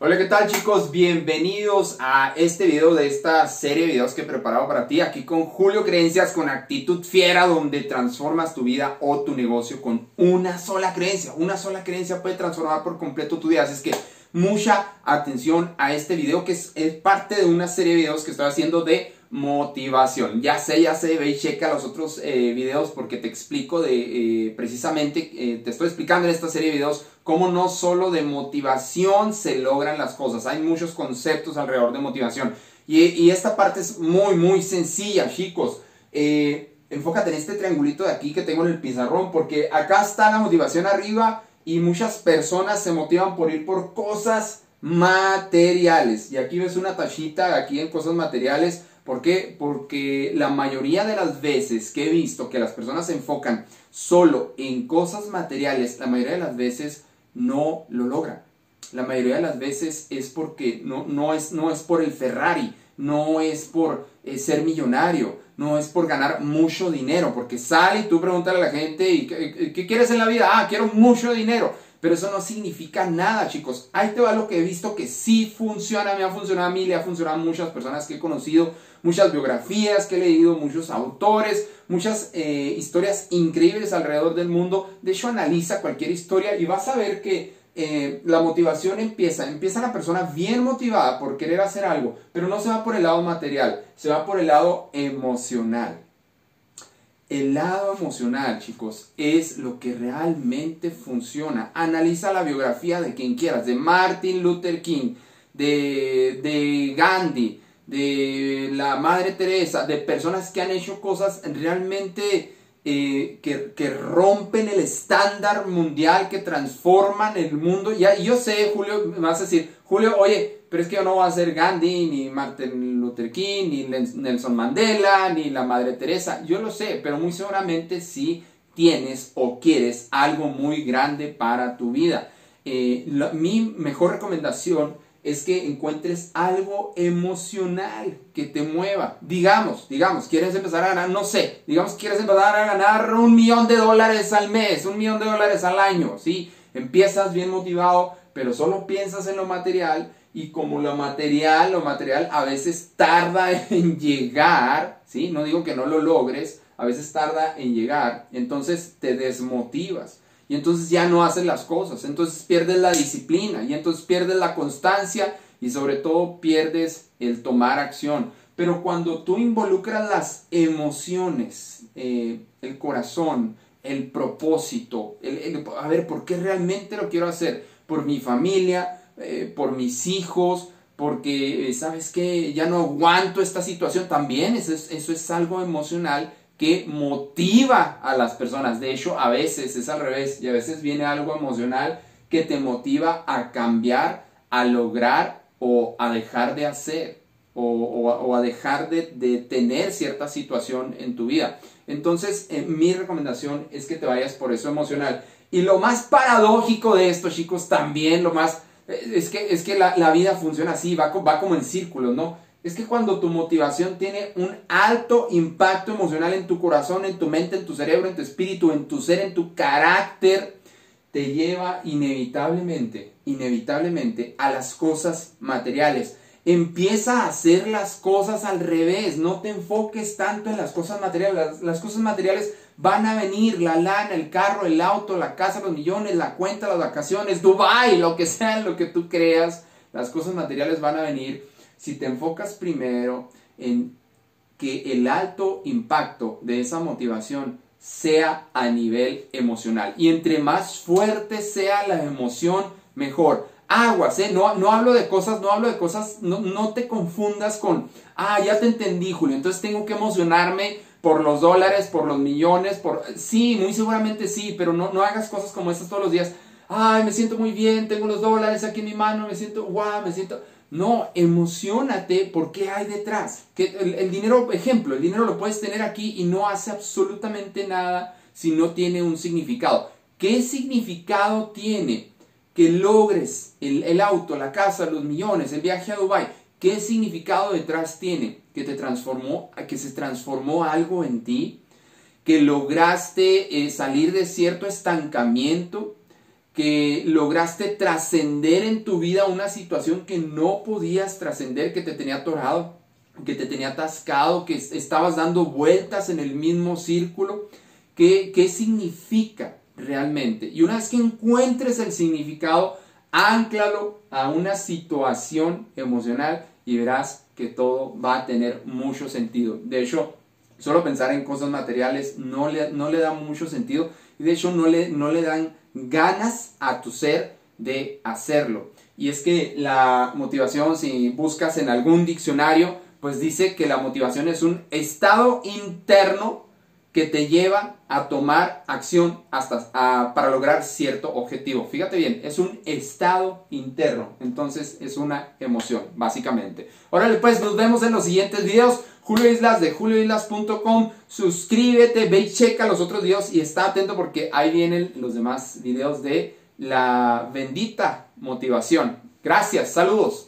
Hola, ¿qué tal chicos? Bienvenidos a este video de esta serie de videos que he preparado para ti aquí con Julio Creencias con actitud fiera donde transformas tu vida o tu negocio con una sola creencia. Una sola creencia puede transformar por completo tu vida. Así es que mucha atención a este video que es, parte de una serie de videos que estoy haciendo de motivación. Ya sé, ya sé, ve y checa los otros eh, videos porque te explico de eh, precisamente, eh, te estoy explicando en esta serie de videos cómo no solo de motivación se logran las cosas. Hay muchos conceptos alrededor de motivación. Y, esta parte es muy, muy sencilla, chicos. enfócate en este triangulito de aquí que tengo en el pizarrón porque acá está la motivación arriba y muchas personas se motivan por ir por cosas materiales. Y aquí ves una tachita aquí en cosas materiales ¿Por qué? Porque la mayoría de las veces que he visto que las personas se enfocan solo en cosas materiales, la mayoría de las veces no lo logran. La mayoría de las veces es porque no, no, es, no es por el Ferrari, no es por eh, ser millonario, no es por ganar mucho dinero, porque sale y tú preguntas a la gente, ¿y qué, qué quieres en la vida? Ah, quiero mucho dinero. Pero eso no significa nada, chicos. Ahí te va lo que he visto que sí funciona, me ha funcionado a mí, le ha funcionado a muchas personas que he conocido, muchas biografías que he leído, muchos autores, muchas eh, historias increíbles alrededor del mundo. De hecho, analiza cualquier historia y vas a ver que eh, la motivación empieza, empieza la persona bien motivada por querer hacer algo, pero no se va por el lado material, se va por el lado emocional. El lado emocional, chicos, es lo que realmente funciona. Analiza la biografía de quien quieras, de Martin Luther King, de, Gandhi, de la Madre Teresa, de personas que han hecho cosas realmente eh, que, rompen el estándar mundial, que transforman el mundo. Ya, yo sé, Julio, me vas a decir, Julio, oye, pero es que yo no voy a ser Gandhi, ni Martin Luther King, ni Nelson Mandela, ni la Madre Teresa. Yo lo sé, pero muy seguramente sí tienes o quieres algo muy grande para tu vida. Eh, mi mejor recomendación es que encuentres algo emocional que te mueva. Digamos, digamos, quieres empezar a ganar, no sé, digamos, quieres empezar a ganar un millón de dólares al mes, un millón de dólares al año, ¿sí? Empiezas bien motivado, pero solo piensas en lo material y como lo material, lo material a veces tarda en llegar, ¿sí? No digo que no lo logres, a veces tarda en llegar, entonces te desmotivas y entonces ya no haces las cosas, entonces pierdes la disciplina y entonces pierdes la constancia y sobre todo pierdes el tomar acción. Pero cuando tú involucras las emociones, eh, el corazón, el propósito, a ver, ¿por qué realmente lo quiero hacer? Por mi familia, eh, por mis hijos, porque, eh, ¿sabes que Ya no aguanto esta situación. También eso es, eso es algo emocional que motiva a las personas. De hecho, a veces es al revés y a veces viene algo emocional que te motiva a cambiar, a lograr o a dejar de hacer o, a dejar de, tener cierta situación en tu vida. Entonces, eh, mi recomendación es que te vayas por eso emocional. Y lo más paradójico de esto, chicos, también lo más es que, es que la, vida funciona así, va, va como en círculos, ¿no? Es que cuando tu motivación tiene un alto impacto emocional en tu corazón, en tu mente, en tu cerebro, en tu espíritu, en tu ser, en tu carácter, te lleva inevitablemente, inevitablemente a las cosas materiales. Empieza a hacer las cosas al revés, no te enfoques tanto en las cosas materiales. Las, cosas materiales van a venir, la lana, el carro, el auto, la casa, los millones, la cuenta, las vacaciones, Dubai, lo que sea, lo que tú creas, las cosas materiales van a venir. Si te enfocas primero en que el alto impacto de esa motivación sea a nivel emocional. Y entre más fuerte sea la emoción, mejor aguas, ¿eh? No, no hablo de cosas, no hablo de cosas, no, no te confundas con, ah, ya te entendí, Julio, entonces tengo que emocionarme por los dólares, por los millones, por... Sí, muy seguramente sí, pero no, no hagas cosas como estas todos los días. Ay, me siento muy bien, tengo los dólares aquí en mi mano, me siento, guau, me siento... No, emocionate por qué hay detrás. Que el, el, dinero, ejemplo, el dinero lo puedes tener aquí y no hace absolutamente nada si no tiene un significado. ¿Qué significado tiene? que logres el, auto, la casa, los millones, el viaje a Dubai, ¿qué significado detrás tiene? Que te transformó, que se transformó algo en ti, que lograste eh, salir de cierto estancamiento, que lograste trascender en tu vida una situación que no podías trascender, que te tenía atorado, que te tenía atascado, que estabas dando vueltas en el mismo círculo. ¿Qué, qué significa realmente? Y una vez que encuentres el significado, Ánclalo a una situación emocional y verás que todo va a tener mucho sentido. De hecho, solo pensar en cosas materiales no le, no le da mucho sentido y de hecho no le, no le dan ganas a tu ser de hacerlo. Y es que la motivación, si buscas en algún diccionario, pues dice que la motivación es un estado interno que te lleva a tomar acción hasta para lograr cierto objetivo. Fíjate bien, es un estado interno, entonces es una emoción, básicamente. Órale, pues nos vemos en los siguientes videos. Julio Islas de julioislas.com. Suscríbete, ve y checa los otros videos y está atento porque ahí vienen los demás videos de la bendita motivación. Gracias, saludos.